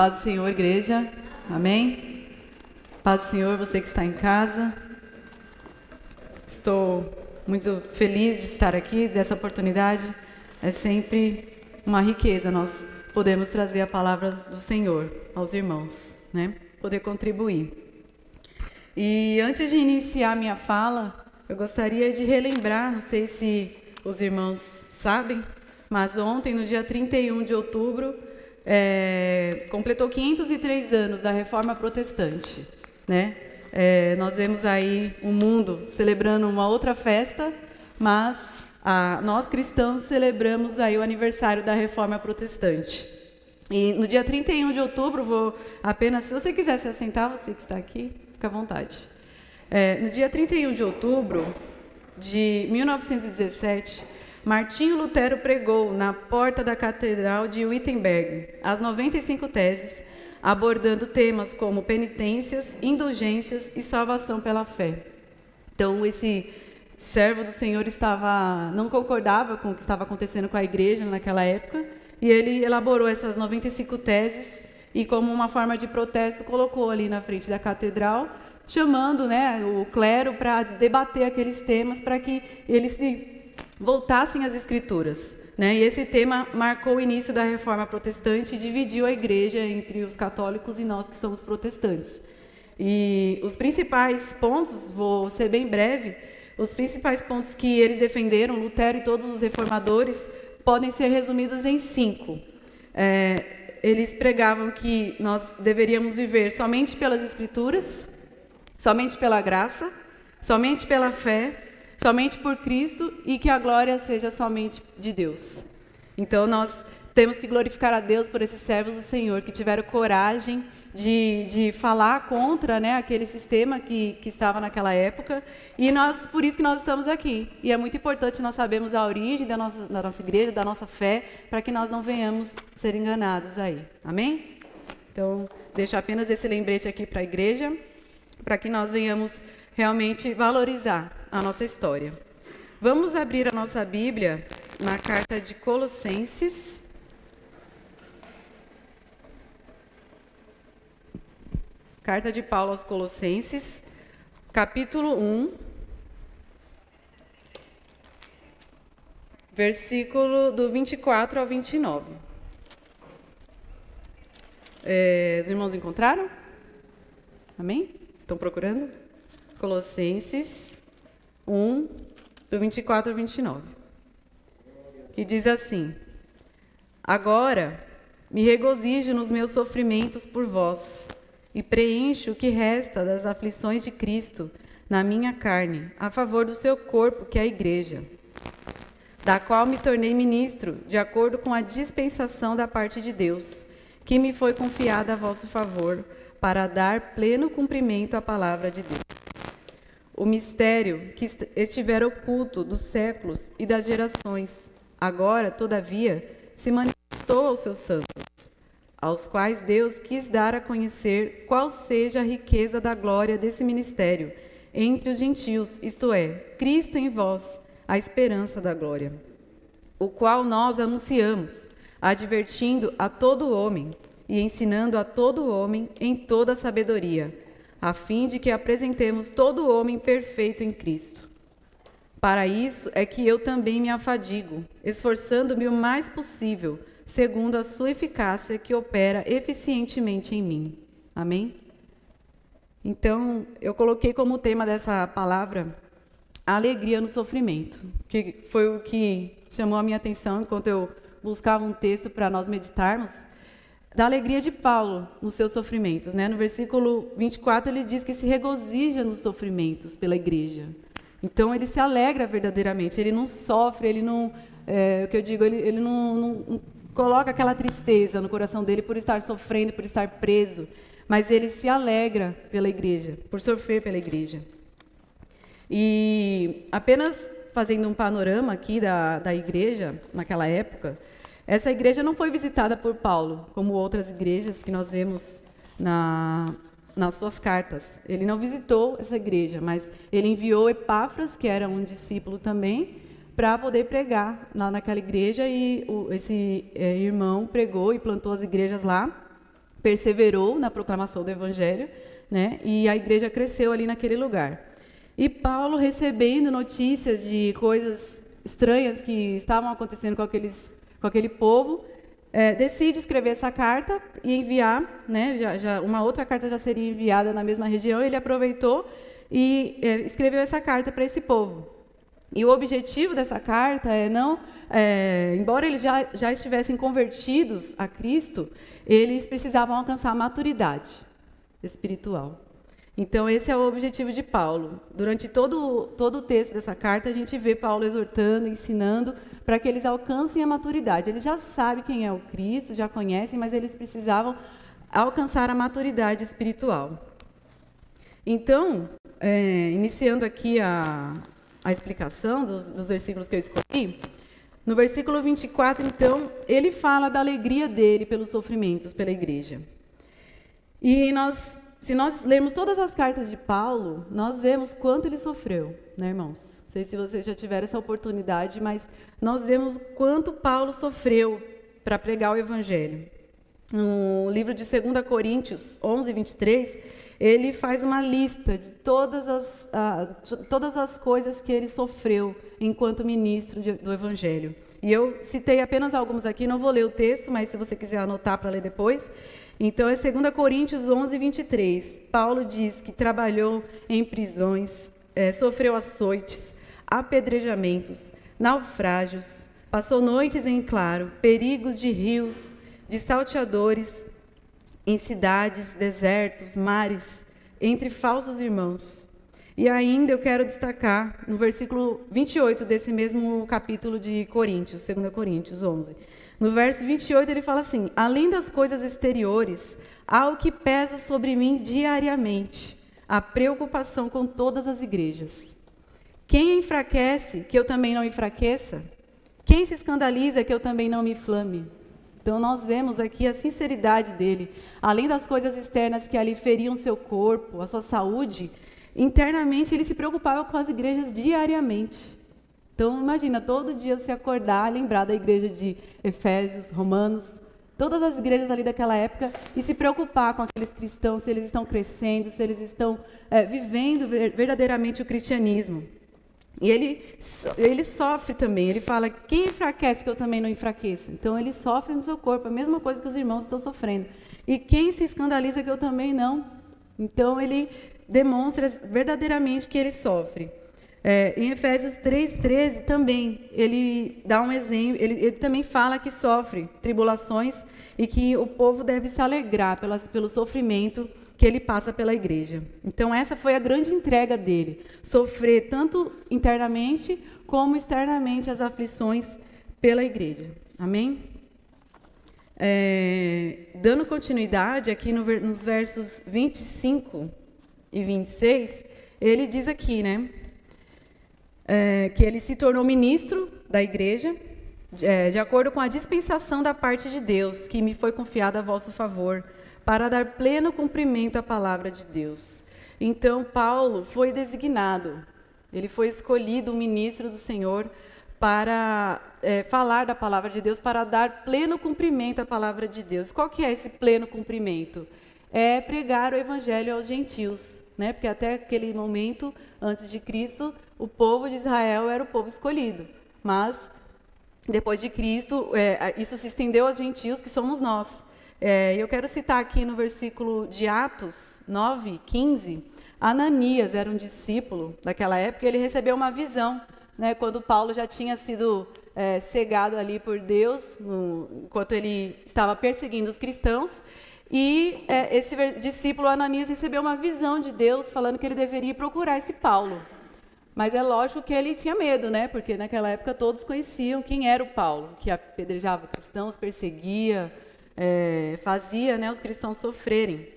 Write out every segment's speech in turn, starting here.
Paz do Senhor, igreja. Amém? Paz do Senhor, você que está em casa. Estou muito feliz de estar aqui, dessa oportunidade. É sempre uma riqueza nós podemos trazer a palavra do Senhor aos irmãos, né? Poder contribuir. E antes de iniciar minha fala, eu gostaria de relembrar, não sei se os irmãos sabem, mas ontem, no dia 31 de outubro, é, completou 503 anos da Reforma Protestante, né? É, nós vemos aí o mundo celebrando uma outra festa, mas a, nós cristãos celebramos aí o aniversário da Reforma Protestante. E no dia 31 de outubro, vou apenas, se você quiser se assentar, você que está aqui, fica à vontade. É, no dia 31 de outubro de 1917, Martinho Lutero pregou na porta da Catedral de Wittenberg as 95 teses, abordando temas como penitências, indulgências e salvação pela fé. Então, esse servo do Senhor estava não concordava com o que estava acontecendo com a igreja naquela época, e ele elaborou essas 95 teses e como uma forma de protesto colocou ali na frente da catedral, chamando, né, o clero para debater aqueles temas para que eles se voltassem às Escrituras. Né? E esse tema marcou o início da reforma protestante e dividiu a igreja entre os católicos e nós que somos protestantes. E os principais pontos, vou ser bem breve, os principais pontos que eles defenderam, Lutero e todos os reformadores, podem ser resumidos em cinco. É, eles pregavam que nós deveríamos viver somente pelas Escrituras, somente pela graça, somente pela fé somente por Cristo e que a glória seja somente de Deus. Então nós temos que glorificar a Deus por esses servos do Senhor que tiveram coragem de, de falar contra né, aquele sistema que, que estava naquela época. E nós, por isso que nós estamos aqui. E é muito importante nós sabermos a origem da nossa, da nossa igreja, da nossa fé, para que nós não venhamos ser enganados aí. Amém? Então, deixo apenas esse lembrete aqui para a igreja, para que nós venhamos realmente valorizar a nossa história. Vamos abrir a nossa Bíblia na carta de Colossenses. Carta de Paulo aos Colossenses, capítulo 1, versículo do 24 ao 29. É, os irmãos encontraram? Amém? Estão procurando? Colossenses 1, do 24 ao 29, que diz assim: Agora me regozijo nos meus sofrimentos por vós, e preencho o que resta das aflições de Cristo na minha carne, a favor do seu corpo, que é a Igreja, da qual me tornei ministro, de acordo com a dispensação da parte de Deus, que me foi confiada a vosso favor, para dar pleno cumprimento à palavra de Deus o mistério que estivera oculto dos séculos e das gerações, agora, todavia, se manifestou aos seus santos, aos quais Deus quis dar a conhecer qual seja a riqueza da glória desse ministério entre os gentios, isto é, Cristo em vós, a esperança da glória, o qual nós anunciamos, advertindo a todo homem e ensinando a todo homem em toda sabedoria, a fim de que apresentemos todo homem perfeito em Cristo. Para isso é que eu também me afadigo, esforçando-me o mais possível, segundo a sua eficácia que opera eficientemente em mim. Amém? Então, eu coloquei como tema dessa palavra a alegria no sofrimento, que foi o que chamou a minha atenção enquanto eu buscava um texto para nós meditarmos da alegria de Paulo nos seus sofrimentos. Né? No versículo 24, ele diz que se regozija nos sofrimentos pela igreja. Então, ele se alegra verdadeiramente, ele não sofre, ele não. É, o que eu digo, ele, ele não, não, coloca aquela tristeza no coração dele por estar sofrendo, por estar preso, mas ele se alegra pela igreja, por sofrer pela igreja. E apenas fazendo um panorama aqui da, da igreja naquela época, essa igreja não foi visitada por Paulo, como outras igrejas que nós vemos na, nas suas cartas. Ele não visitou essa igreja, mas ele enviou Epáfras, que era um discípulo também, para poder pregar lá naquela igreja. E o, esse é, irmão pregou e plantou as igrejas lá. perseverou na proclamação do evangelho, né? E a igreja cresceu ali naquele lugar. E Paulo recebendo notícias de coisas estranhas que estavam acontecendo com aqueles com aquele povo, é, decide escrever essa carta e enviar, né? Já, já, uma outra carta já seria enviada na mesma região. Ele aproveitou e é, escreveu essa carta para esse povo. E o objetivo dessa carta é não, é, embora eles já, já estivessem convertidos a Cristo, eles precisavam alcançar a maturidade espiritual. Então, esse é o objetivo de Paulo. Durante todo, todo o texto dessa carta, a gente vê Paulo exortando, ensinando para que eles alcancem a maturidade. Eles já sabem quem é o Cristo, já conhecem, mas eles precisavam alcançar a maturidade espiritual. Então, é, iniciando aqui a, a explicação dos, dos versículos que eu escolhi, no versículo 24, então, ele fala da alegria dele pelos sofrimentos pela igreja. E nós, se nós lermos todas as cartas de Paulo, nós vemos quanto ele sofreu, né, irmãos? Não sei se vocês já tiveram essa oportunidade, mas nós vemos quanto Paulo sofreu para pregar o evangelho. No livro de 2 Coríntios 11, 23, ele faz uma lista de todas as, uh, todas as coisas que ele sofreu enquanto ministro de, do Evangelho. E eu citei apenas alguns aqui, não vou ler o texto, mas se você quiser anotar para ler depois. Então, é 2 Coríntios 11, 23. Paulo diz que trabalhou em prisões, é, sofreu açoites, apedrejamentos, naufrágios, passou noites em claro, perigos de rios, de salteadores, em cidades, desertos, mares, entre falsos irmãos. E ainda eu quero destacar no versículo 28 desse mesmo capítulo de Coríntios, 2 Coríntios 11. No verso 28 ele fala assim: Além das coisas exteriores, há o que pesa sobre mim diariamente, a preocupação com todas as igrejas. Quem enfraquece, que eu também não enfraqueça? Quem se escandaliza, que eu também não me inflame? Então, nós vemos aqui a sinceridade dele. Além das coisas externas que ali feriam seu corpo, a sua saúde, internamente ele se preocupava com as igrejas diariamente. Então, imagina, todo dia se acordar, lembrar da igreja de Efésios, Romanos, todas as igrejas ali daquela época, e se preocupar com aqueles cristãos, se eles estão crescendo, se eles estão é, vivendo verdadeiramente o cristianismo. E ele, ele sofre também. Ele fala: quem enfraquece que eu também não enfraqueça? Então ele sofre no seu corpo, a mesma coisa que os irmãos estão sofrendo. E quem se escandaliza que eu também não? Então ele demonstra verdadeiramente que ele sofre. É, em Efésios 3,13 também, ele dá um exemplo, ele, ele, também fala que sofre tribulações e que o povo deve se alegrar pela, pelo sofrimento que ele passa pela igreja. Então, essa foi a grande entrega dele: sofrer tanto internamente como externamente as aflições pela igreja. Amém? É, dando continuidade aqui no, nos versos 25 e 26, ele diz aqui, né? É, que ele se tornou ministro da igreja, de, é, de acordo com a dispensação da parte de Deus, que me foi confiada a vosso favor para dar pleno cumprimento à palavra de Deus. Então, Paulo foi designado, ele foi escolhido ministro do Senhor para é, falar da palavra de Deus, para dar pleno cumprimento à palavra de Deus. Qual que é esse pleno cumprimento? É pregar o evangelho aos gentios, né? Porque até aquele momento, antes de Cristo, o povo de Israel era o povo escolhido. Mas depois de Cristo, é, isso se estendeu aos gentios, que somos nós. É, eu quero citar aqui no versículo de Atos 9, 15, Ananias era um discípulo daquela época, ele recebeu uma visão, né, quando Paulo já tinha sido é, cegado ali por Deus, no, enquanto ele estava perseguindo os cristãos, e é, esse discípulo Ananias recebeu uma visão de Deus falando que ele deveria procurar esse Paulo. Mas é lógico que ele tinha medo, né? Porque naquela época todos conheciam quem era o Paulo, que apedrejava cristãos, perseguia, é, fazia né, os cristãos sofrerem.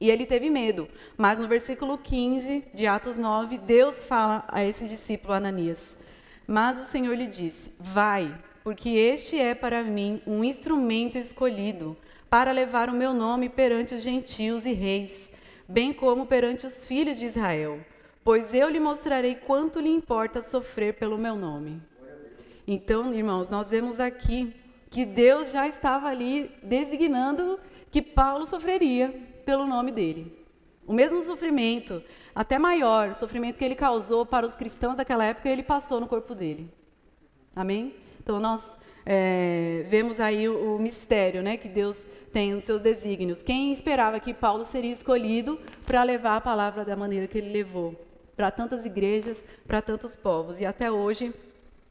E ele teve medo. Mas no versículo 15 de Atos 9, Deus fala a esse discípulo Ananias: Mas o Senhor lhe disse: Vai, porque este é para mim um instrumento escolhido para levar o meu nome perante os gentios e reis, bem como perante os filhos de Israel. Pois eu lhe mostrarei quanto lhe importa sofrer pelo meu nome. Então, irmãos, nós vemos aqui que Deus já estava ali designando que Paulo sofreria pelo nome dele. O mesmo sofrimento, até maior, o sofrimento que ele causou para os cristãos daquela época, ele passou no corpo dele. Amém? Então nós é, vemos aí o, o, mistério, né, que Deus tem nos seus desígnios. Quem esperava que Paulo seria escolhido para levar a palavra da maneira que ele levou para tantas igrejas, para tantos povos? E até hoje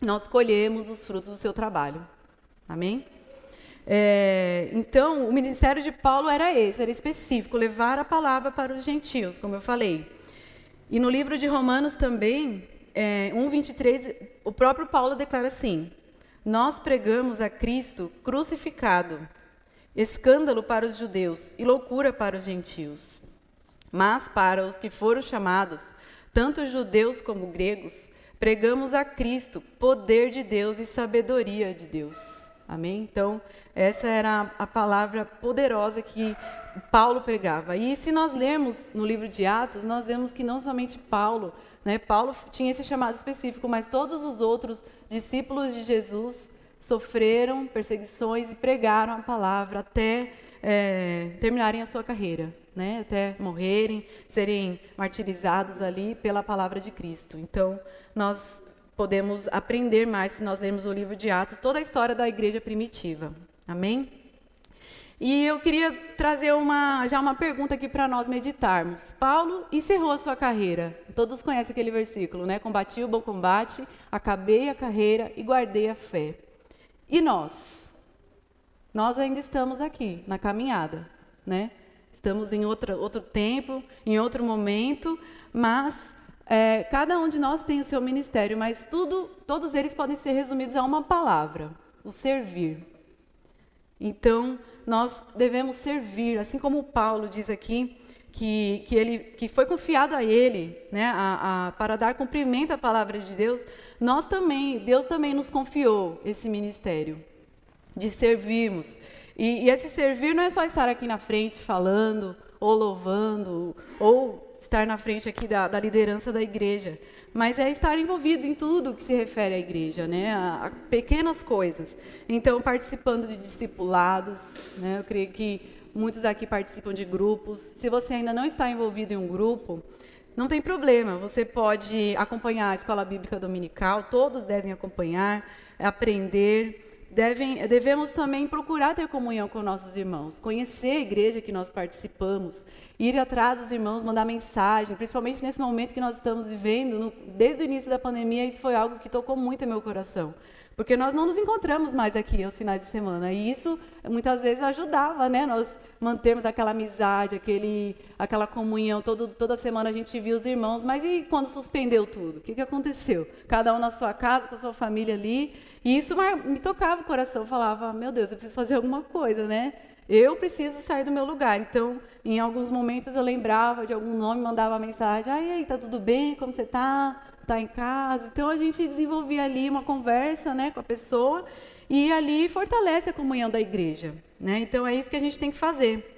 nós colhemos os frutos do seu trabalho. Amém? É, então, o ministério de Paulo era esse, era específico, levar a palavra para os gentios, como eu falei. E no livro de Romanos também, é, 1,23, o próprio Paulo declara assim: Nós pregamos a Cristo crucificado, escândalo para os judeus e loucura para os gentios. Mas para os que foram chamados, tanto judeus como gregos, pregamos a Cristo, poder de Deus e sabedoria de Deus. Amém? Então, essa era a palavra poderosa que Paulo pregava. E se nós lermos no livro de Atos, nós vemos que não somente Paulo, né? Paulo tinha esse chamado específico, mas todos os outros discípulos de Jesus sofreram perseguições e pregaram a palavra até é, terminarem a sua carreira, né? até morrerem, serem martirizados ali pela palavra de Cristo. Então, nós podemos aprender mais se nós lermos o livro de Atos, toda a história da igreja primitiva. Amém? E eu queria trazer uma, já uma pergunta aqui para nós meditarmos. Paulo encerrou a sua carreira. Todos conhecem aquele versículo, né? Combati o bom combate, acabei a carreira e guardei a fé. E nós? Nós ainda estamos aqui, na caminhada, né? Estamos em outra, outro tempo, em outro momento, mas é, cada um de nós tem o seu ministério, mas tudo, todos eles podem ser resumidos a uma palavra: o servir. Então, nós devemos servir, assim como Paulo diz aqui, que, que, ele, que foi confiado a ele né, a, a, para dar cumprimento à palavra de Deus, nós também, Deus também nos confiou esse ministério de servirmos. E, e esse servir não é só estar aqui na frente falando, ou louvando, ou estar na frente aqui da, da liderança da igreja, mas é estar envolvido em tudo que se refere à igreja, né? A, a pequenas coisas. Então, participando de discipulados, né? Eu creio que muitos aqui participam de grupos. Se você ainda não está envolvido em um grupo, não tem problema, você pode acompanhar a escola bíblica dominical, todos devem acompanhar, aprender devem, devemos também procurar ter comunhão com nossos irmãos, conhecer a igreja que nós participamos, ir atrás dos irmãos, mandar mensagem, principalmente nesse momento que nós estamos vivendo, no, desde o início da pandemia, isso foi algo que tocou muito meu coração. Porque nós não nos encontramos mais aqui aos finais de semana. E isso muitas vezes ajudava, né? Nós mantermos aquela amizade, aquele, aquela comunhão. Todo, toda semana a gente via os irmãos. Mas e quando suspendeu tudo? O que, que aconteceu? Cada um na sua casa, com a sua família ali. E isso me tocava o coração. Falava, meu Deus, eu preciso fazer alguma coisa, né? Eu preciso sair do meu lugar. Então, em alguns momentos eu lembrava de algum nome, mandava mensagem. Ai, aí, tá tudo bem? Como você está? Está em casa. Então a gente desenvolvia ali uma conversa né, com a pessoa e ali fortalece a comunhão da igreja. Né? Então é isso que a gente tem que fazer.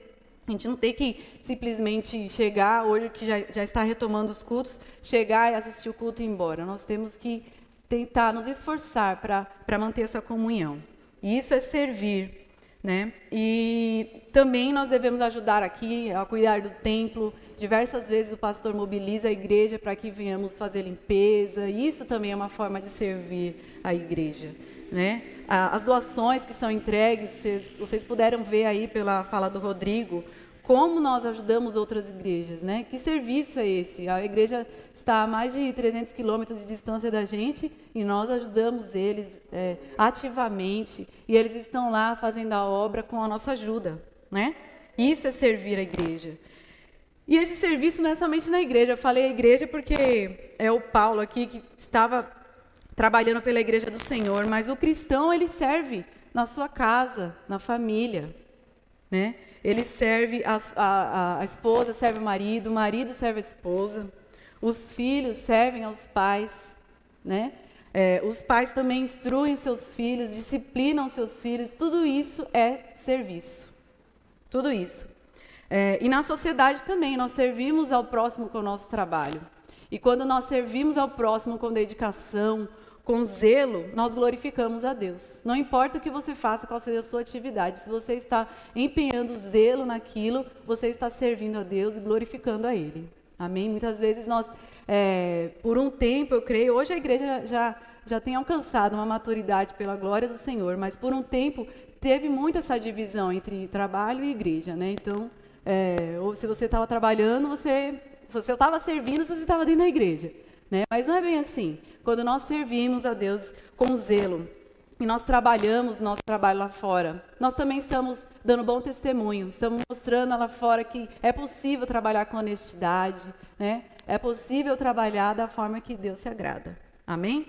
A gente não tem que simplesmente chegar, hoje que já, já está retomando os cultos, chegar e assistir o culto e ir embora. Nós temos que tentar nos esforçar para manter essa comunhão. E isso é servir. Né? E também nós devemos ajudar aqui a cuidar do templo, Diversas vezes o pastor mobiliza a igreja para que venhamos fazer limpeza. Isso também é uma forma de servir a igreja. Né? As doações que são entregues, vocês, vocês puderam ver aí pela fala do Rodrigo, como nós ajudamos outras igrejas, né? Que serviço é esse? A igreja está a mais de 300 quilômetros de distância da gente e nós ajudamos eles é, ativamente e eles estão lá fazendo a obra com a nossa ajuda, né? Isso é servir a igreja. E esse serviço não é somente na igreja. Eu falei igreja porque é o Paulo aqui que estava trabalhando pela igreja do Senhor, mas o cristão ele serve na sua casa, na família, né? Ele serve a, a, a esposa serve o marido, o marido serve a esposa, os filhos servem aos pais, né? É, os pais também instruem seus filhos, disciplinam seus filhos. Tudo isso é serviço. Tudo isso. É, e na sociedade também, nós servimos ao próximo com o nosso trabalho. E quando nós servimos ao próximo com dedicação, com zelo, nós glorificamos a Deus. Não importa o que você faça, qual seja a sua atividade, se você está empenhando zelo naquilo, você está servindo a Deus e glorificando a Ele. Amém? Muitas vezes nós, é, por um tempo, eu creio, hoje a igreja já, já tem alcançado uma maturidade pela glória do Senhor, mas por um tempo teve muito essa divisão entre trabalho e igreja, né? Então, é, ou se você estava trabalhando, você, se você estava servindo, se você estava dentro da igreja. Né? Mas não é bem assim. Quando nós servimos a Deus com zelo e nós trabalhamos nosso trabalho lá fora, nós também estamos dando bom testemunho, estamos mostrando lá fora que é possível trabalhar com honestidade, né? é possível trabalhar da forma que Deus se agrada. Amém?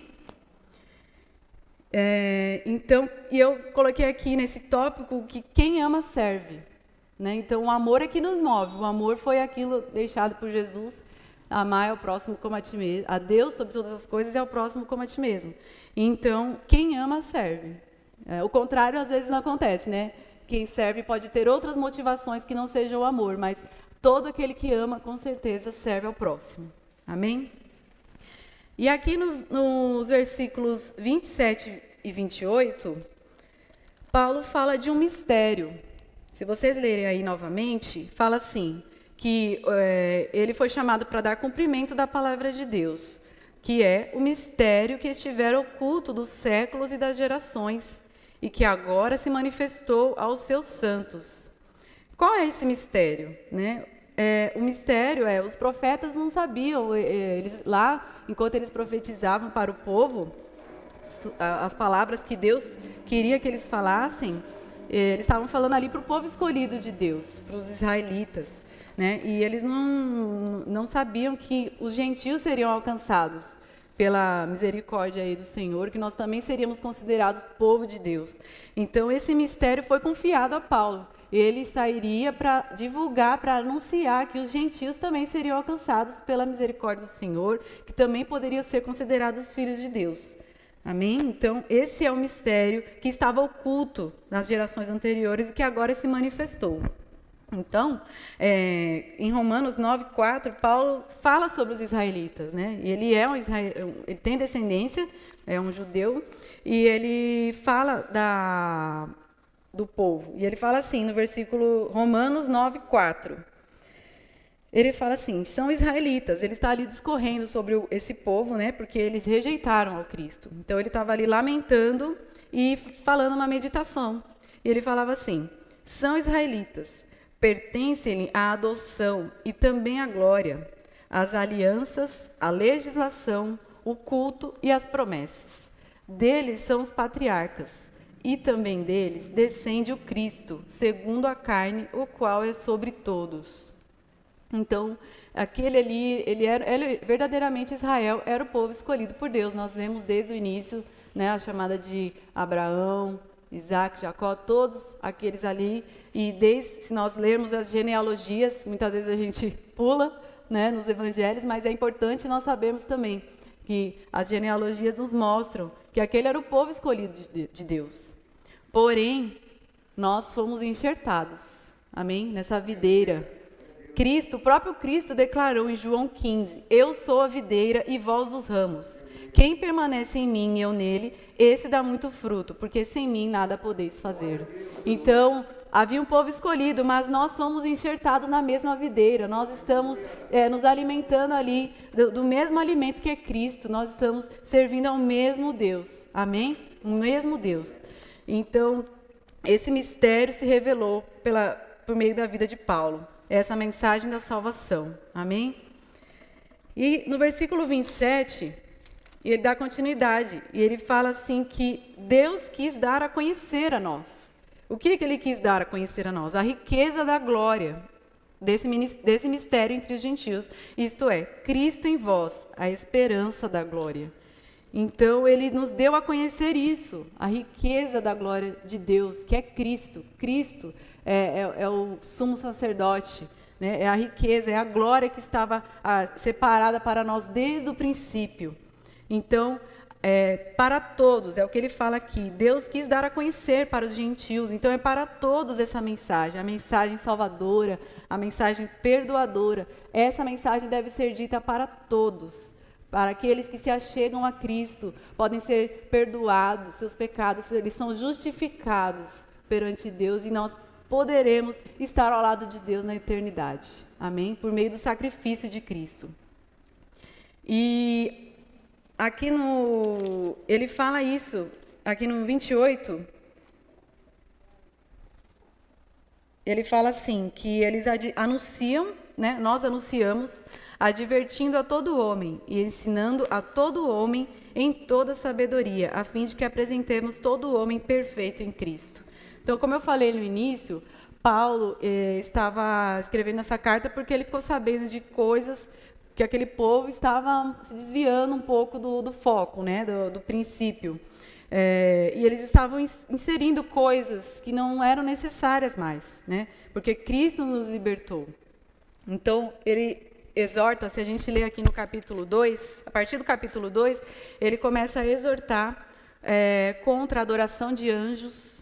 É, então, e eu coloquei aqui nesse tópico que quem ama serve. Né? Então, o amor é que nos move. O amor foi aquilo deixado por Jesus Amar é o próximo como a ti mesmo. A Deus sobre todas as coisas é o próximo como a ti mesmo. Então, quem ama, serve. É, o contrário, às vezes, não acontece, né? Quem serve pode ter outras motivações que não sejam o amor, mas todo aquele que ama, com certeza, serve ao próximo. Amém? E aqui no, nos versículos 27 e 28, Paulo fala de um mistério. Se vocês lerem aí novamente, fala assim: que é, ele foi chamado para dar cumprimento da palavra de Deus, que é o mistério que estiver oculto dos séculos e das gerações, e que agora se manifestou aos seus santos. Qual é esse mistério? Né? É, o mistério é, os profetas não sabiam, eles lá, enquanto eles profetizavam para o povo, as palavras que Deus queria que eles falassem, eles estavam falando ali para o povo escolhido de Deus, para os israelitas. Né? E eles não, não sabiam que os gentios seriam alcançados pela misericórdia aí do Senhor, que nós também seríamos considerados povo de Deus. Então, esse mistério foi confiado a Paulo. Ele sairia para divulgar, para anunciar que os gentios também seriam alcançados pela misericórdia do Senhor, que também poderiam ser considerados filhos de Deus. Amém? Então, esse é o mistério que estava oculto nas gerações anteriores e que agora se manifestou. Então, é, em Romanos 9, 4, Paulo fala sobre os israelitas, né? E ele é um israel, ele tem descendência, é um judeu, e ele fala da, do povo. E ele fala assim no versículo Romanos 9, 4. Ele fala assim: são israelitas. Ele está ali discorrendo sobre esse povo, né? Porque eles rejeitaram ao Cristo. Então ele estava ali lamentando e falando uma meditação. E ele falava assim: são israelitas Pertencem-lhe a adoção e também a glória, as alianças, a legislação, o culto e as promessas. Deles são os patriarcas, e também deles descende o Cristo, segundo a carne, o qual é sobre todos. Então, aquele ali, ele era ele, verdadeiramente Israel, era o povo escolhido por Deus. Nós vemos desde o início né, a chamada de Abraão, Isaac, Jacó, todos aqueles ali. E desde, se nós lermos as genealogias, muitas vezes a gente pula né, nos evangelhos, mas é importante nós sabermos também que as genealogias nos mostram que aquele era o povo escolhido de Deus. Porém, nós fomos enxertados, amém? Nessa videira. Cristo, o próprio Cristo declarou em João 15: Eu sou a videira e vós os ramos. Quem permanece em mim e eu nele, esse dá muito fruto, porque sem mim nada podeis fazer. Então, havia um povo escolhido, mas nós somos enxertados na mesma videira, nós estamos é, nos alimentando ali do, do, mesmo alimento que é Cristo, nós estamos servindo ao mesmo Deus, amém? O mesmo Deus. Então, esse mistério se revelou pela, por meio da vida de Paulo, essa mensagem da salvação, amém? E no versículo 27, e ele dá continuidade. E ele fala assim que Deus quis dar a conhecer a nós. O que, que ele quis dar a conhecer a nós? A riqueza da glória desse, desse mistério entre os gentios. Isto é, Cristo em vós, a esperança da glória. Então, ele nos deu a conhecer isso, a riqueza da glória de Deus, que é Cristo. Cristo é, é, é o sumo sacerdote, né? é a riqueza, é a glória que estava ah, separada para nós desde o princípio. Então, é, para todos, é o que ele fala aqui. Deus quis dar a conhecer para os gentios, então é para todos essa mensagem, a mensagem salvadora, a mensagem perdoadora. Essa mensagem deve ser dita para todos, Para aqueles que se achegam a Cristo, podem ser perdoados, seus pecados, eles são justificados perante Deus e nós poderemos estar ao lado de Deus na eternidade. Amém? Por meio do sacrifício de Cristo. E aqui no. Ele fala isso, aqui no 28. Ele fala assim: que eles anunciam, né, nós anunciamos, advertindo a todo homem e ensinando a todo homem em toda sabedoria, a fim de que apresentemos todo homem perfeito em Cristo. Então, como eu falei no início, Paulo eh, estava escrevendo essa carta porque ele ficou sabendo de coisas que aquele povo estava se desviando um pouco do, do foco, né, do, do princípio. É, e eles estavam inserindo coisas que não eram necessárias mais, né, porque Cristo nos libertou. Então, ele exorta, se a gente lê aqui no capítulo 2, a partir do capítulo 2, ele começa a exortar é, contra a adoração de anjos,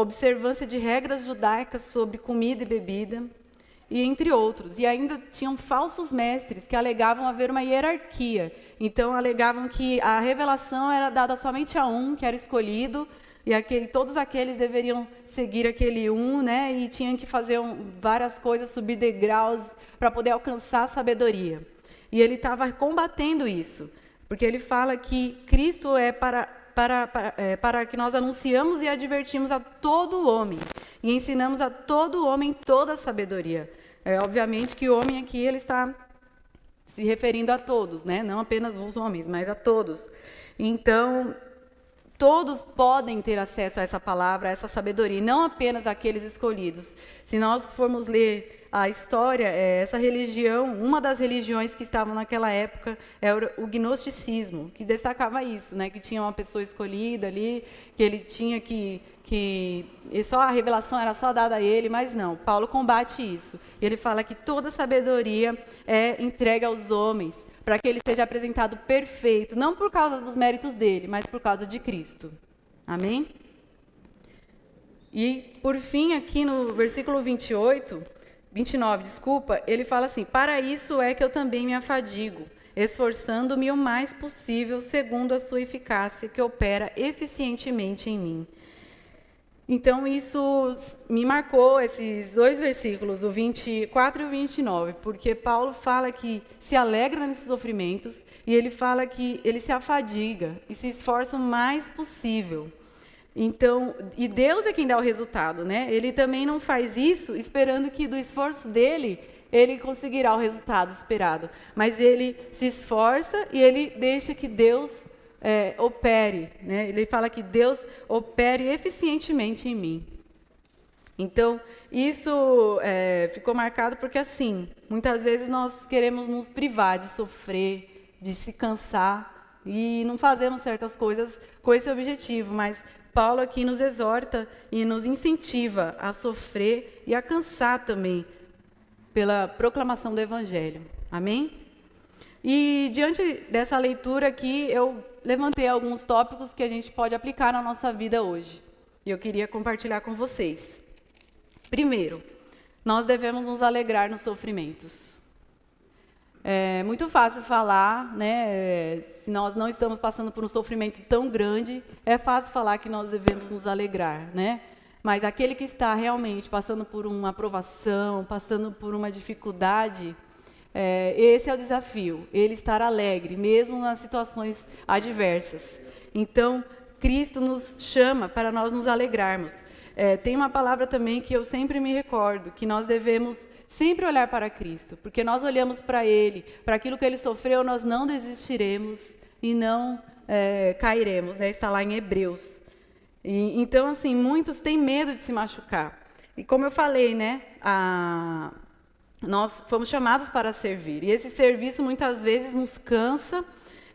observância de regras judaicas sobre comida e bebida, e entre outros. E ainda tinham falsos mestres que alegavam haver uma hierarquia. Então, alegavam que a revelação era dada somente a um, que era escolhido, e aquele, todos aqueles deveriam seguir aquele um, né? E tinham que fazer um, várias coisas, subir degraus para poder alcançar a sabedoria. E ele estava combatendo isso, porque ele fala que Cristo é para para, para, é, para que nós anunciamos e advertimos a todo homem e ensinamos a todo homem toda a sabedoria. É, obviamente que homem aqui ele está se referindo a todos, né? não apenas os homens, mas a todos. Então, todos podem ter acesso a essa palavra, a essa sabedoria, não apenas aqueles escolhidos. Se nós formos ler a história, é, essa religião, uma das religiões que estavam naquela época era o gnosticismo, que destacava isso, né, que tinha uma pessoa escolhida ali, que ele tinha que que só a revelação era só dada a ele, mas não. Paulo combate isso. E ele fala que toda sabedoria é entregue aos homens, para que ele seja apresentado perfeito, não por causa dos méritos dele, mas por causa de Cristo. Amém? E, por fim, aqui no versículo 28, 29, desculpa, ele fala assim: Para isso é que eu também me afadigo, esforçando-me o mais possível, segundo a sua eficácia, que opera eficientemente em mim. Então, isso me marcou, esses dois versículos, o 24 e o 29, porque Paulo fala que se alegra nesses sofrimentos e ele fala que ele se afadiga e se esforça o mais possível. Então, e Deus é quem dá o resultado, né? Ele também não faz isso esperando que do esforço dele ele conseguirá o resultado esperado, mas ele se esforça e ele deixa que Deus é, opere, né? Ele fala que Deus opere eficientemente em mim. Então, isso é, ficou marcado porque, assim, muitas vezes nós queremos nos privar de sofrer, de se cansar e não fazemos certas coisas com esse objetivo, mas Paulo aqui nos exorta e nos incentiva a sofrer e a cansar também pela proclamação do Evangelho. Amém? E diante dessa leitura aqui, eu levantei alguns tópicos que a gente pode aplicar na nossa vida hoje. E eu queria compartilhar com vocês. Primeiro, nós devemos nos alegrar nos sofrimentos. É muito fácil falar, né? Se nós não estamos passando por um sofrimento tão grande, é fácil falar que nós devemos nos alegrar, né? Mas aquele que está realmente passando por uma aprovação, passando por uma dificuldade, é, esse é o desafio, ele estar alegre, mesmo nas situações adversas. Então, Cristo nos chama para nós nos alegrarmos. É, tem uma palavra também que eu sempre me recordo, que nós devemos sempre olhar para Cristo, porque nós olhamos para Ele, para aquilo que Ele sofreu, nós não desistiremos e não é, cairemos. Né? Está lá em Hebreus. E, então, assim, muitos têm medo de se machucar. E como eu falei, né, a, nós fomos chamados para servir. E esse serviço muitas vezes nos cansa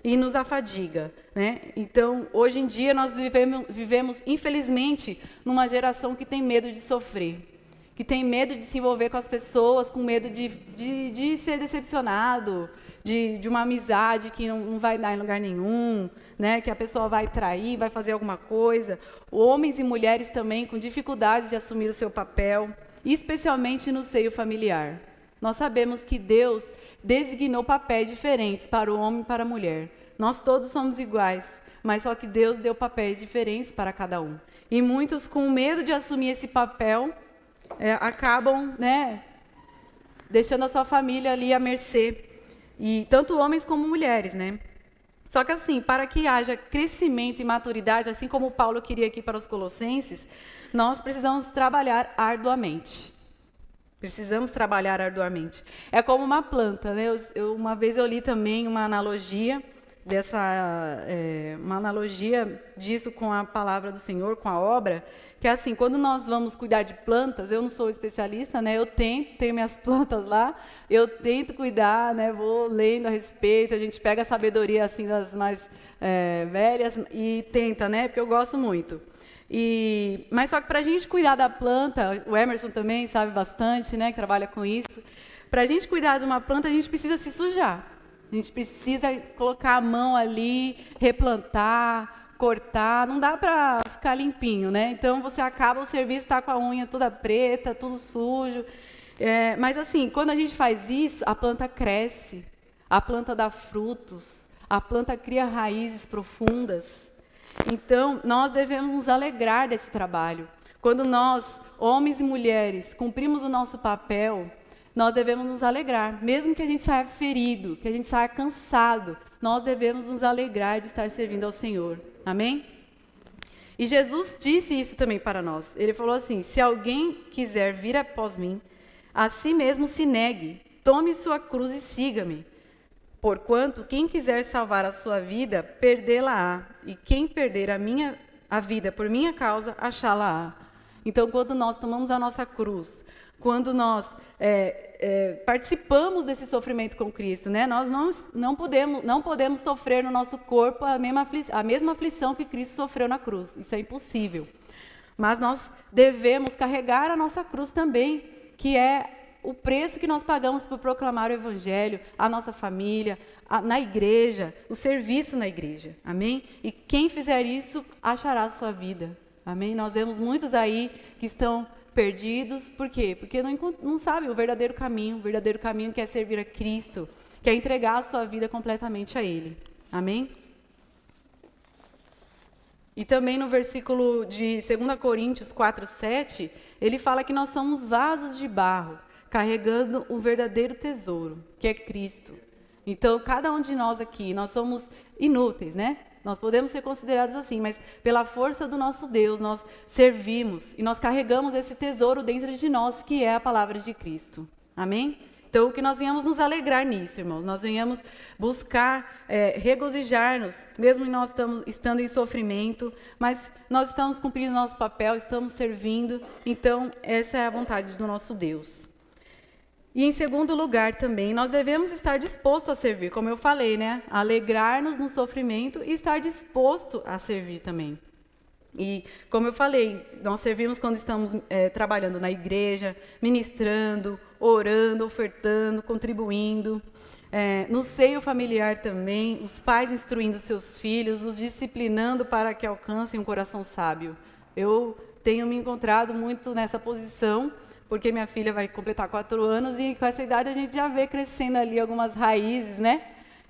e nos afadiga. Né? Então, hoje em dia, nós vivemos, vivemos, infelizmente, numa geração que tem medo de sofrer que tem medo de se envolver com as pessoas, com medo de, de, de ser decepcionado, de, de uma amizade que não, não, vai dar em lugar nenhum, né? que a pessoa vai trair, vai fazer alguma coisa. Homens e mulheres também com dificuldade de assumir o seu papel, especialmente no seio familiar. Nós sabemos que Deus designou papéis diferentes para o homem e para a mulher. Nós todos somos iguais, mas só que Deus deu papéis diferentes para cada um. E muitos, com medo de assumir esse papel, é, acabam né, deixando a sua família ali à mercê. E tanto homens como mulheres, né? Só que assim, para que haja crescimento e maturidade, assim como Paulo queria aqui para os colossenses, nós precisamos trabalhar arduamente. Precisamos trabalhar arduamente. É como uma planta, né? Eu, eu, uma vez eu li também uma analogia dessa é, uma analogia disso com a palavra do Senhor, com a obra, que é assim, quando nós vamos cuidar de plantas, eu não sou especialista, né? Eu tento, tenho minhas plantas lá, eu tento cuidar, né? Vou lendo a respeito, a gente pega a sabedoria assim das mais é, velhas e tenta, né? Porque eu gosto muito. E, mas só que para a gente cuidar da planta, o Emerson também sabe bastante, né? Que trabalha com isso. Para a gente cuidar de uma planta, a gente precisa se sujar. A gente precisa colocar a mão ali, replantar, cortar. Não dá para ficar limpinho, né? Então você acaba o serviço está com a unha toda preta, tudo sujo. É, mas assim, quando a gente faz isso, a planta cresce, a planta dá frutos, a planta cria raízes profundas. Então, nós devemos nos alegrar desse trabalho. Quando nós, homens e mulheres, cumprimos o nosso papel, nós devemos nos alegrar, mesmo que a gente saia ferido, que a gente saia cansado, nós devemos nos alegrar de estar servindo ao Senhor. Amém? E Jesus disse isso também para nós. Ele falou assim: Se alguém quiser vir após mim, a si mesmo se negue, tome sua cruz e siga-me. Porquanto quem quiser salvar a sua vida, perdê-la-á, e quem perder a minha a vida por minha causa, achá-la-á. Então, quando nós tomamos a nossa cruz, quando nós é, é, participamos desse sofrimento com Cristo, né? Nós não, não, podemos, não podemos sofrer no nosso corpo a mesma, a mesma aflição que Cristo sofreu na cruz. Isso é impossível. Mas nós devemos carregar a nossa cruz também, que é o preço que nós pagamos por proclamar o Evangelho, a nossa família, a, na igreja, o serviço na igreja. Amém? E quem fizer isso achará a sua vida. Amém? Nós vemos muitos aí que estão perdidos. Por quê? Porque não, não sabem o verdadeiro caminho. O verdadeiro caminho que é servir a Cristo, que é entregar a sua vida completamente a Ele. Amém? E também no versículo de 2 Coríntios 4, 7, ele fala que nós somos vasos de barro, carregando o verdadeiro tesouro, que é Cristo. Então, cada um de nós aqui, nós somos inúteis, né? Nós podemos ser considerados assim, mas pela força do nosso Deus, nós servimos e nós carregamos esse tesouro dentro de nós, que é a palavra de Cristo. Amém? Então, que nós venhamos nos alegrar nisso, irmãos. Nós venhamos buscar é, regozijar-nos, mesmo nós estamos, estando em sofrimento, mas nós estamos cumprindo nosso papel, estamos servindo. Então, essa é a vontade do nosso Deus. E em segundo lugar também, nós devemos estar dispostos a servir, como eu falei, né? Alegrar-nos no sofrimento e estar disposto a servir também. E, como eu falei, nós servimos quando estamos é, trabalhando na igreja, ministrando, orando, ofertando, contribuindo. É, no seio familiar também, os pais instruindo seus filhos, os disciplinando para que alcancem um coração sábio. Eu tenho me encontrado muito nessa posição porque minha filha vai completar quatro anos e com essa idade a gente já vê crescendo ali algumas raízes, né?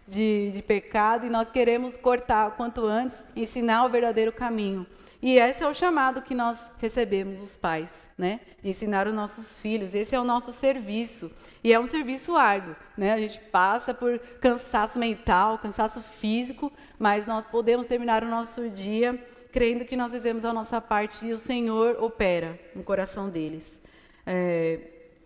De, de pecado e nós queremos cortar o quanto antes, ensinar o verdadeiro caminho. E esse é o chamado que nós recebemos, os pais, né? De ensinar os nossos filhos. Esse é o nosso serviço. E é um serviço árduo, né? A gente passa por cansaço mental, cansaço físico, mas nós podemos terminar o nosso dia crendo que nós fizemos a nossa parte e o Senhor opera no coração deles. É,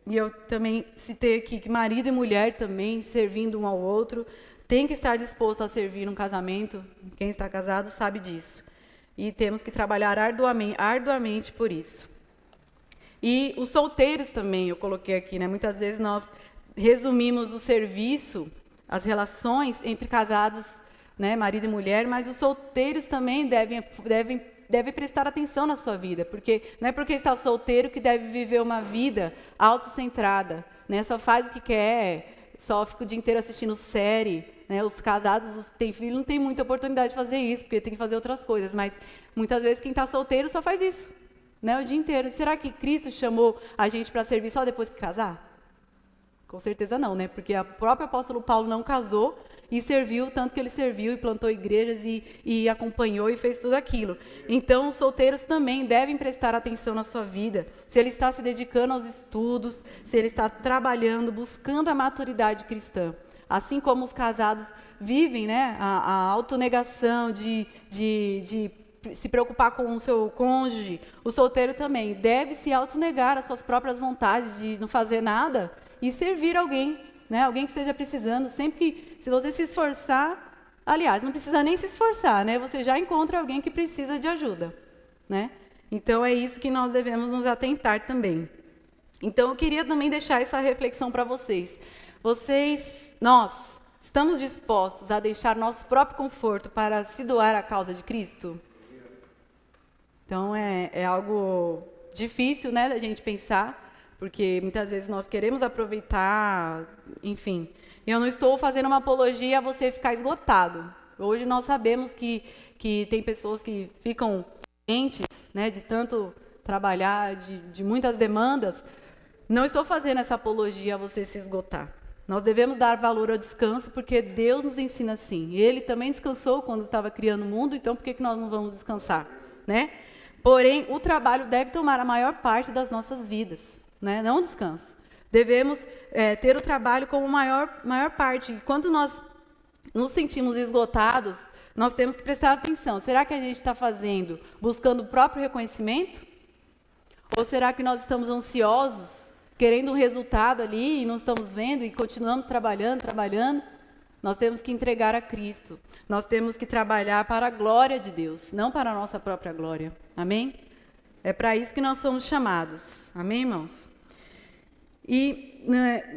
e eu também citei aqui que marido e mulher também, servindo um ao outro, tem que estar disposto a servir num casamento. Quem está casado sabe disso. E temos que trabalhar arduamente, arduamente por isso. E os solteiros também, eu coloquei aqui, né? Muitas vezes nós resumimos o serviço, as relações entre casados, né, marido e mulher, mas os solteiros também devem, devem deve prestar atenção na sua vida, porque não é porque está solteiro que deve viver uma vida autocentrada, né? Só faz o que quer, só fica o dia inteiro assistindo série, né? Os casados, os têm filho, não tem muita oportunidade de fazer isso, porque tem que fazer outras coisas, mas muitas vezes quem está solteiro só faz isso, né? O dia inteiro. Será que Cristo chamou a gente para servir só depois que casar? Com certeza não, né? Porque o próprio apóstolo Paulo não casou e serviu tanto que ele serviu e plantou igrejas e, e acompanhou e fez tudo aquilo. Então, os solteiros também devem prestar atenção na sua vida. Se ele está se dedicando aos estudos, se ele está trabalhando, buscando a maturidade cristã. Assim como os casados vivem né, a, a autonegação de, de, de se preocupar com o seu cônjuge, o solteiro também deve se autonegar as suas próprias vontades de não fazer nada e servir alguém, né? Alguém que esteja precisando. Sempre se você se esforçar, aliás, não precisa nem se esforçar, né? Você já encontra alguém que precisa de ajuda, né? Então é isso que nós devemos nos atentar também. Então eu queria também deixar essa reflexão para vocês. Vocês, nós, estamos dispostos a deixar nosso próprio conforto para se doar à causa de Cristo? Então é, é algo difícil, né, da gente pensar, porque muitas vezes nós queremos aproveitar, enfim. Eu não estou fazendo uma apologia a você ficar esgotado. Hoje nós sabemos que, que tem pessoas que ficam doentes, né, de tanto trabalhar, de, de muitas demandas. Não estou fazendo essa apologia a você se esgotar. Nós devemos dar valor ao descanso porque Deus nos ensina assim. Ele também descansou quando estava criando o mundo, então por que, que nós não vamos descansar? Né? Porém, o trabalho deve tomar a maior parte das nossas vidas, né? não descanso. Devemos é, ter o trabalho como maior, maior parte. Enquanto nós nos sentimos esgotados, nós temos que prestar atenção. Será que a gente está fazendo buscando o próprio reconhecimento? Ou será que nós estamos ansiosos, querendo um resultado ali e não estamos vendo e continuamos trabalhando, trabalhando? Nós temos que entregar a Cristo. Nós temos que trabalhar para a glória de Deus, não para a nossa própria glória. Amém? É para isso que nós somos chamados. Amém, irmãos? E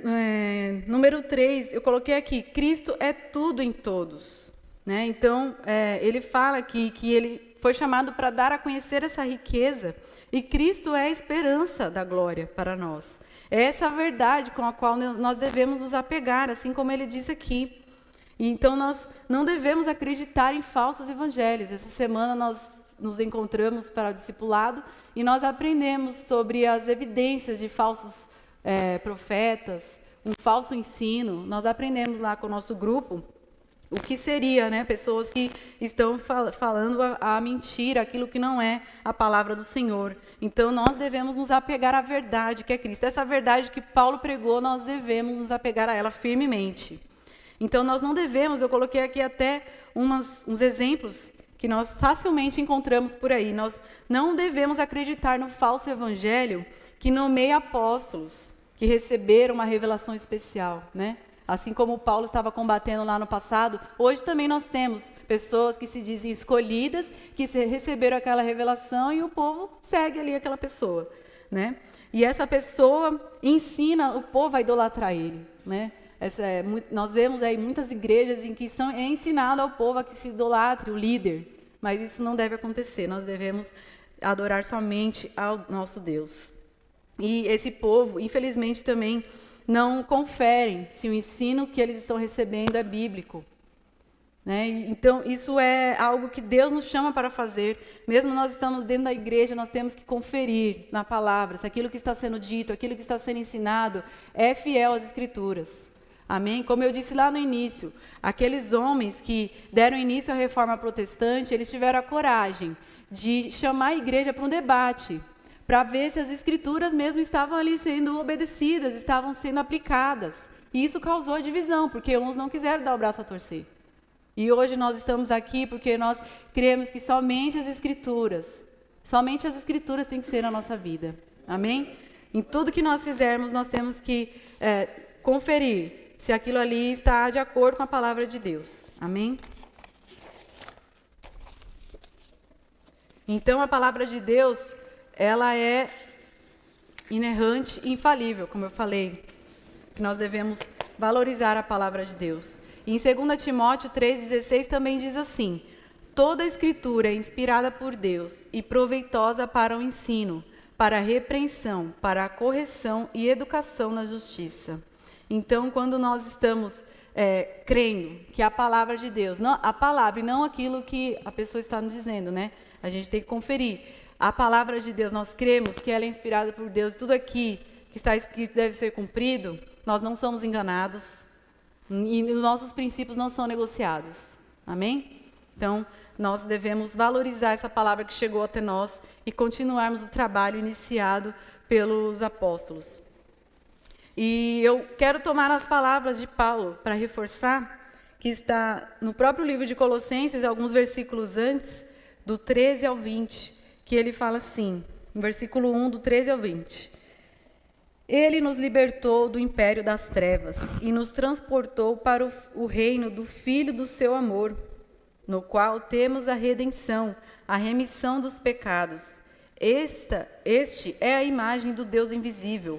é, número 3, eu coloquei aqui: Cristo é tudo em todos. Né? Então, é, ele fala aqui que ele foi chamado para dar a conhecer essa riqueza, e Cristo é a esperança da glória para nós. É essa verdade com a qual nós devemos nos apegar, assim como ele diz aqui. Então, nós não devemos acreditar em falsos evangelhos. Essa semana nós nos encontramos para o discipulado e nós aprendemos sobre as evidências de falsos é, profetas, um falso ensino. Nós aprendemos lá com o nosso grupo o que seria, né? Pessoas que estão fal falando a, a, mentira, aquilo que não é a palavra do Senhor. Então nós devemos nos apegar à verdade que é Cristo. Essa verdade que Paulo pregou, nós devemos nos apegar a ela firmemente. Então, nós não devemos, eu coloquei aqui até umas, uns exemplos que nós facilmente encontramos por aí. Nós não devemos acreditar no falso evangelho que nomeia apóstolos que receberam uma revelação especial, né? Assim como Paulo estava combatendo lá no passado, hoje também nós temos pessoas que se dizem escolhidas, que receberam aquela revelação e o povo segue ali aquela pessoa, né? E essa pessoa ensina o povo a idolatrar ele, né? Essa, é, nós vemos aí muitas igrejas em que são, é ensinado ao povo a que se idolatre o líder, mas isso não deve acontecer. Nós devemos adorar somente ao nosso Deus. E esse povo, infelizmente, também não conferem se o ensino que eles estão recebendo é bíblico. Né? Então, isso é algo que Deus nos chama para fazer. Mesmo nós estamos dentro da igreja, nós temos que conferir na palavra se aquilo que está sendo dito, aquilo que está sendo ensinado é fiel às Escrituras. Amém? Como eu disse lá no início, aqueles homens que deram início à reforma protestante, eles tiveram a coragem de chamar a igreja para um debate, para ver se as escrituras mesmo estavam ali sendo obedecidas, estavam sendo aplicadas. E isso causou divisão, porque uns não quiseram dar o braço a torcer. E hoje nós estamos aqui porque nós cremos que somente as escrituras, somente as escrituras têm que ser na nossa vida. Amém? Em tudo que nós fizermos, nós temos que é, conferir se aquilo ali está de acordo com a palavra de Deus. Amém? Então a palavra de Deus, ela é inerrante e infalível, como eu falei, que nós devemos valorizar a palavra de Deus. E em 2 Timóteo 3,16 também diz assim: Toda a escritura é inspirada por Deus e proveitosa para o ensino, para a repreensão, para a correção e educação na justiça então, quando nós estamos é, crendo que a palavra de Deus, não, a palavra e não aquilo que a pessoa está nos dizendo, né? A gente tem que conferir. A palavra de Deus, nós cremos que ela é inspirada por Deus. Tudo aqui que está escrito deve ser cumprido, nós não somos enganados e os nossos princípios não são negociados. Amém? Então, nós devemos valorizar essa palavra que chegou até nós e continuarmos o trabalho iniciado pelos apóstolos. E eu quero tomar as palavras de Paulo para reforçar que está no próprio livro de Colossenses, alguns versículos antes, do 13 ao 20, que ele fala assim, no versículo 1, do 13 ao 20. Ele nos libertou do império das trevas e nos transportou para o, o reino do Filho do seu amor, no qual temos a redenção, a remissão dos pecados. Esta, este é a imagem do Deus invisível,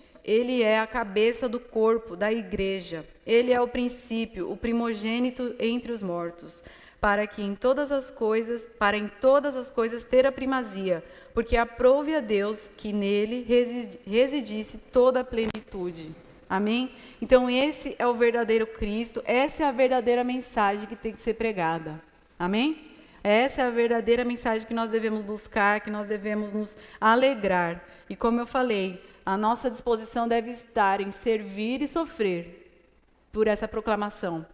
Ele é a cabeça do corpo, da igreja. Ele é o princípio, o primogênito entre os mortos para que em todas as coisas, para em todas as coisas ter a primazia, porque aprove a Deus que nele residisse toda a plenitude. Amém? Então esse é o verdadeiro Cristo, essa é a verdadeira mensagem que tem que ser pregada. Amém? Essa é a verdadeira mensagem que nós devemos buscar, que nós devemos nos alegrar. E como eu falei, a nossa disposição deve estar em servir e sofrer por essa proclamação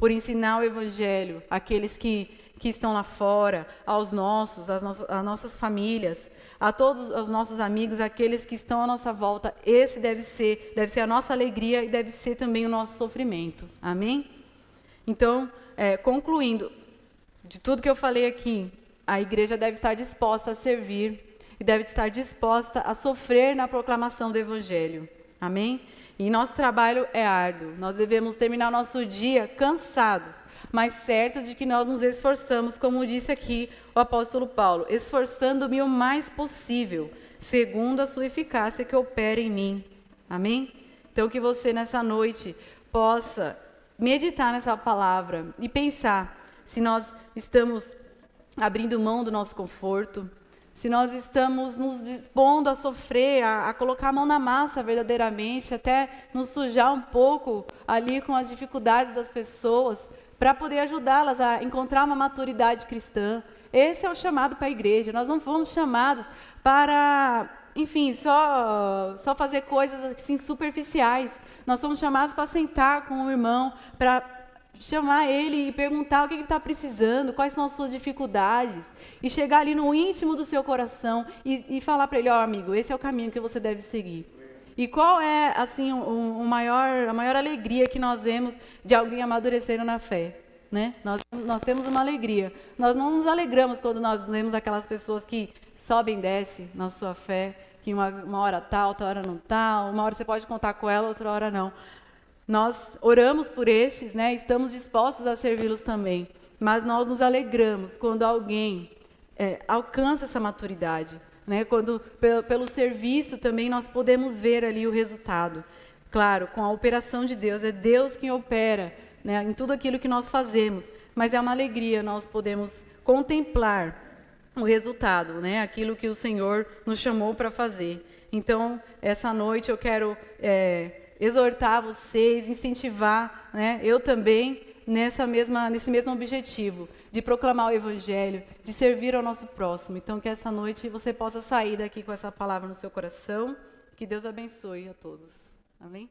por ensinar o Evangelho àqueles que, que estão lá fora, aos nossos, às, no às nossas famílias, a todos os nossos amigos, aqueles que estão à nossa volta. Esse deve ser, deve ser a nossa alegria e deve ser também o nosso sofrimento. Amém? Então, é, concluindo, de tudo que eu falei aqui, a igreja deve estar disposta a servir e deve estar disposta a sofrer na proclamação do Evangelho. Amém? E nosso trabalho é árduo. Nós devemos terminar nosso dia cansados, mas certos de que nós nos esforçamos, como disse aqui o apóstolo Paulo, esforçando-me o mais possível, segundo a sua eficácia que opera em mim. Amém? Então, que você nessa noite possa meditar nessa palavra e pensar se nós estamos abrindo mão do nosso conforto, se nós estamos nos dispondo a sofrer, a, a, colocar a mão na massa verdadeiramente, até nos sujar um pouco ali com as dificuldades das pessoas, para poder ajudá-las a encontrar uma maturidade cristã. Esse é o chamado para a igreja. Nós não fomos chamados para, enfim, só, só fazer coisas assim superficiais. Nós somos chamados para sentar com o irmão, para chamar ele e perguntar o que ele está precisando, quais são as suas dificuldades, e chegar ali no íntimo do seu coração e, e falar para ele, ó oh, amigo, esse é o caminho que você deve seguir. E qual é assim o, o maior, a maior alegria que nós vemos de alguém amadurecendo na fé? Né? Nós, nós temos uma alegria. Nós não nos alegramos quando nós vemos aquelas pessoas que sobem e descem na sua fé, que uma, uma hora tal, outra hora não tal, uma hora você pode contar com ela, outra hora não. Nós oramos por estes, né? Estamos dispostos a servi-los também. Mas nós nos alegramos quando alguém é, alcança essa maturidade, né? Quando pelo, pelo serviço também nós podemos ver ali o resultado. Claro, com a operação de Deus, é Deus quem opera né, em tudo aquilo que nós fazemos, mas é uma alegria nós podemos contemplar o resultado, né, aquilo que o Senhor nos chamou para fazer. Então, essa noite eu quero é, exortar vocês, incentivar, né, eu também, nessa mesma, nesse mesmo objetivo, de proclamar o Evangelho, de servir ao nosso próximo. Então, que essa noite você possa sair daqui com essa palavra no seu coração. Que Deus abençoe a todos. Amém?